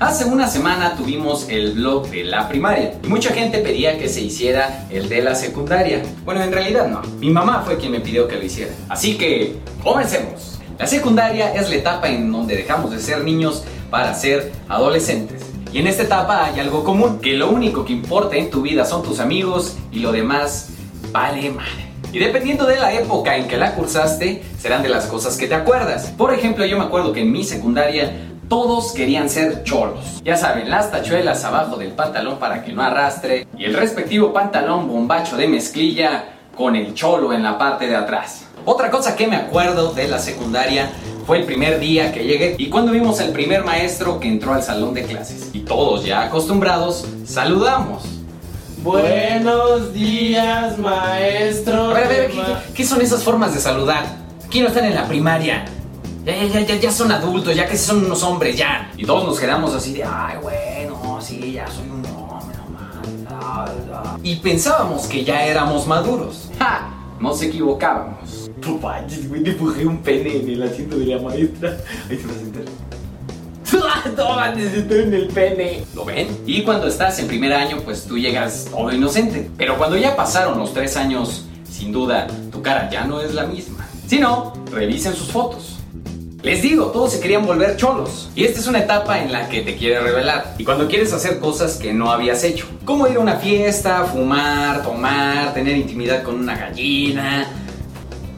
Hace una semana tuvimos el blog de la primaria y mucha gente pedía que se hiciera el de la secundaria. Bueno, en realidad no. Mi mamá fue quien me pidió que lo hiciera. Así que, comencemos. La secundaria es la etapa en donde dejamos de ser niños para ser adolescentes. Y en esta etapa hay algo común, que lo único que importa en tu vida son tus amigos y lo demás vale madre. Y dependiendo de la época en que la cursaste, serán de las cosas que te acuerdas. Por ejemplo, yo me acuerdo que en mi secundaria todos querían ser cholos. Ya saben, las tachuelas abajo del pantalón para que no arrastre y el respectivo pantalón bombacho de mezclilla con el cholo en la parte de atrás. Otra cosa que me acuerdo de la secundaria fue el primer día que llegué y cuando vimos al primer maestro que entró al salón de clases. Y todos ya acostumbrados, saludamos. Buenos días, maestro. A ver, a ver, ¿qué, son esas formas de saludar? Aquí no están en la primaria. Ya, ya, ya, ya, ya son adultos, ya que son unos hombres, ya. Y todos nos quedamos así de, ay, bueno, sí, ya soy un hombre, no mames, la, la". Y pensábamos que ya éramos maduros. ¡Ja! Nos equivocábamos. No güey, dibujé un pene en el asiento de la maestra. Ahí se va a sentar. No en el pene. ¿Lo ven? Y cuando estás en primer año, pues tú llegas todo inocente. Pero cuando ya pasaron los tres años, sin duda, tu cara ya no es la misma. Si no, revisen sus fotos. Les digo, todos se querían volver cholos. Y esta es una etapa en la que te quieres revelar. Y cuando quieres hacer cosas que no habías hecho. Como ir a una fiesta, fumar, tomar, tener intimidad con una gallina.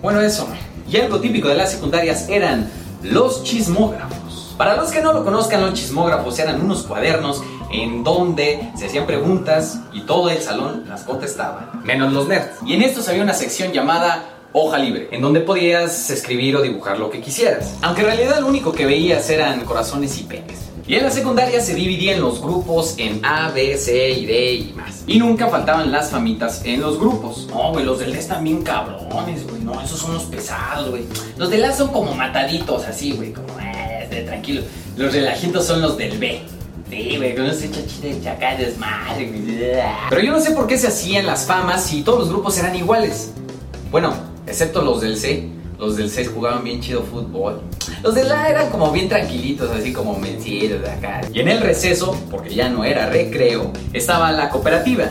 Bueno, eso. Y algo típico de las secundarias eran los chismógrafos. Para los que no lo conozcan, los chismógrafos eran unos cuadernos en donde se hacían preguntas y todo el salón las contestaba, menos los nerds. Y en estos había una sección llamada hoja libre, en donde podías escribir o dibujar lo que quisieras. Aunque en realidad lo único que veías eran corazones y penes. Y en la secundaria se dividían los grupos en A, B, C y D y más. Y nunca faltaban las famitas en los grupos. No, güey, los del D están bien cabrones, güey. No, esos son los pesados, güey. Los del A son como mataditos, así, güey. Como, eh, este, tranquilo. Los relajitos son los del B. Sí, güey, con ese chachita de chaca desmadre, güey. Pero yo no sé por qué se hacían las famas si todos los grupos eran iguales. Bueno, excepto los del C. Los del C jugaban bien chido fútbol. Los del A eran como bien tranquilitos, así como mencieros de acá. Y en el receso, porque ya no era recreo, estaba la cooperativa.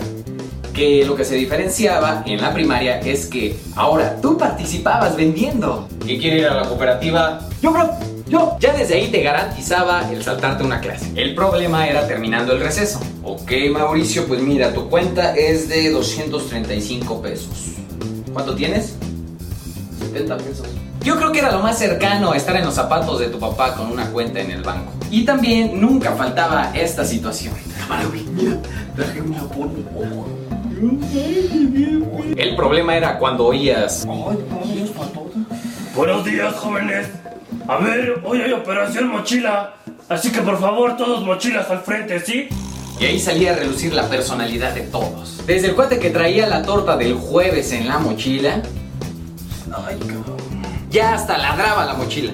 Que lo que se diferenciaba en la primaria es que ahora tú participabas vendiendo. ¿Quién quiere ir a la cooperativa? Yo, bro, yo. Ya desde ahí te garantizaba el saltarte una clase. El problema era terminando el receso. Ok, Mauricio, pues mira, tu cuenta es de 235 pesos. ¿Cuánto tienes? 70 pesos. Yo creo que era lo más cercano a estar en los zapatos de tu papá con una cuenta en el banco. Y también nunca faltaba esta situación. Cámara, güey, mira, traje una porno. El problema era cuando oías. Buenos días, jóvenes. A ver, hoy hay operación mochila. Así que por favor, todos mochilas al frente, ¿sí? Y ahí salía a relucir la personalidad de todos. Desde el cuate que traía la torta del jueves en la mochila. Ay, cabrón. Ya hasta ladraba la mochila.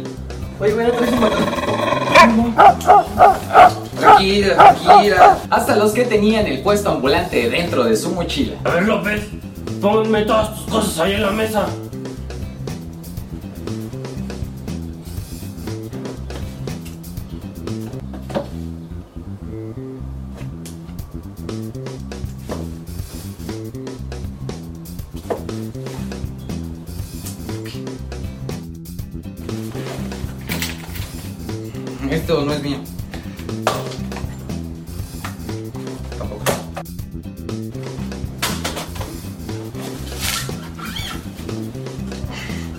Oye, güey, traes un Tranquila, tranquila. Hasta los que tenían el puesto ambulante dentro de su mochila. A ver, López, pónganme todas tus cosas ahí en la mesa. Esto no es mío. Tampoco.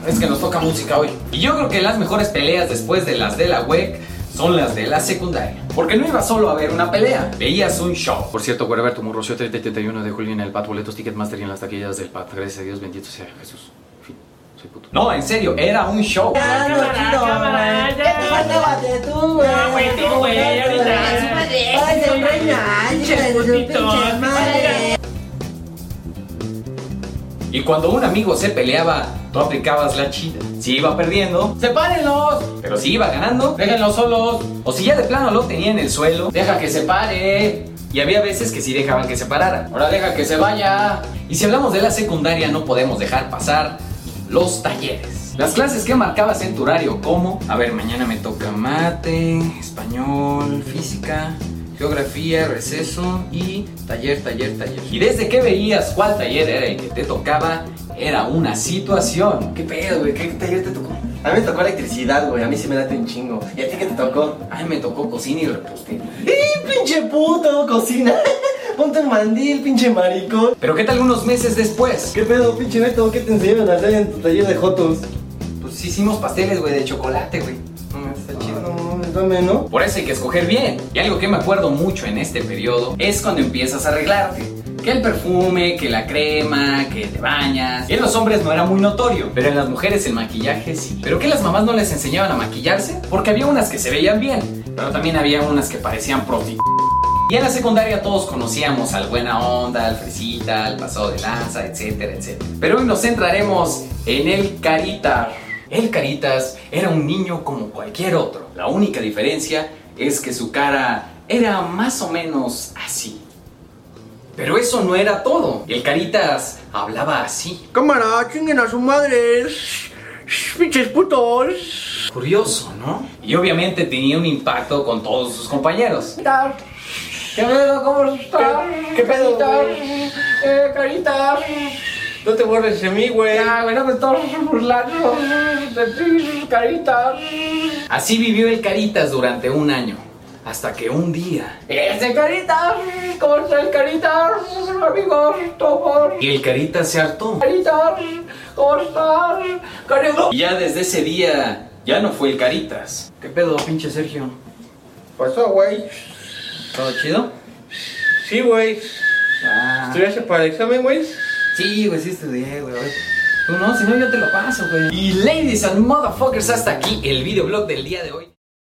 Es que nos toca música hoy. Y yo creo que las mejores peleas después de las de la WEC son las de la secundaria. Porque no iba solo a ver una pelea, veías un show. Por cierto, Wherever Tomorrow Show 31 de julio en el PAT, boletos Ticketmaster y en las taquillas del PAT. Gracias a Dios, bendito sea Jesús. En fin, soy puto. No, en serio, era un show. Tú, güey. No, güey, tú, güey, ahorita. Y cuando un amigo se peleaba, tú aplicabas la chida. Si iba perdiendo, ¡sepárenlos! Pero si iba ganando, déjenlos solos. O si ya de plano lo tenía en el suelo, deja que se pare. Y había veces que sí dejaban que se parara. Ahora deja que se vaya. Y si hablamos de la secundaria, no podemos dejar pasar los talleres. Las clases que marcabas en tu horario, como, a ver, mañana me toca mate, español, física, geografía, receso y taller, taller, taller. Y desde que veías cuál taller era el que te tocaba, era una situación. ¿Qué pedo, güey? ¿Qué taller te tocó? A mí me tocó electricidad, güey. A mí se me late un chingo. ¿Y a ti qué te tocó? Ay, me tocó cocina y repostería. ¡Eh, pinche puto! Cocina. Ponte un mandil, pinche maricón. Pero ¿qué tal unos meses después? ¿Qué pedo, pinche neto? ¿Qué te enseñaron a hacer en tu taller de jotos? Pues hicimos pasteles, güey, de chocolate, güey. Mm, está chido. No mames, dame, ¿no? Por eso hay que escoger bien. Y algo que me acuerdo mucho en este periodo es cuando empiezas a arreglarte. Que el perfume, que la crema, que te bañas. Y en los hombres no era muy notorio, pero en las mujeres el maquillaje sí. ¿Pero que las mamás no les enseñaban a maquillarse? Porque había unas que se veían bien, pero también había unas que parecían prosti. Y en la secundaria todos conocíamos al buena onda, al fresita, al pasado de lanza, etcétera, etcétera. Pero hoy nos centraremos en el Caritas. El Caritas era un niño como cualquier otro. La única diferencia es que su cara era más o menos así. Pero eso no era todo. El Caritas hablaba así. Cámara, chinguen a su madre. Pinches putos. Curioso, ¿no? Y obviamente tenía un impacto con todos sus compañeros. ¿Qué pedo? ¿Cómo estás? ¿Qué pedo, Caritas? Eh, Caritas. No te borres de mí, güey. Ya, güey, no me estás burlando de ti, Caritas. Así vivió el Caritas durante un año. Hasta que un día. ¡Este Caritas! ¿Cómo está el Caritas? Amigos, todos. Y el Caritas se hartó. Caritas, ¿cómo estás? Caritas. Y ya desde ese día, ya no fue el Caritas. ¿Qué pedo, pinche Sergio? Pasó, güey. ¿Todo chido? Sí, güey. Ah. ¿Estudiaste para el examen, güey? Sí, güey, sí estudié, güey. Tú no, si no yo te lo paso, güey. Y ladies and motherfuckers, hasta aquí el videoblog del día de hoy.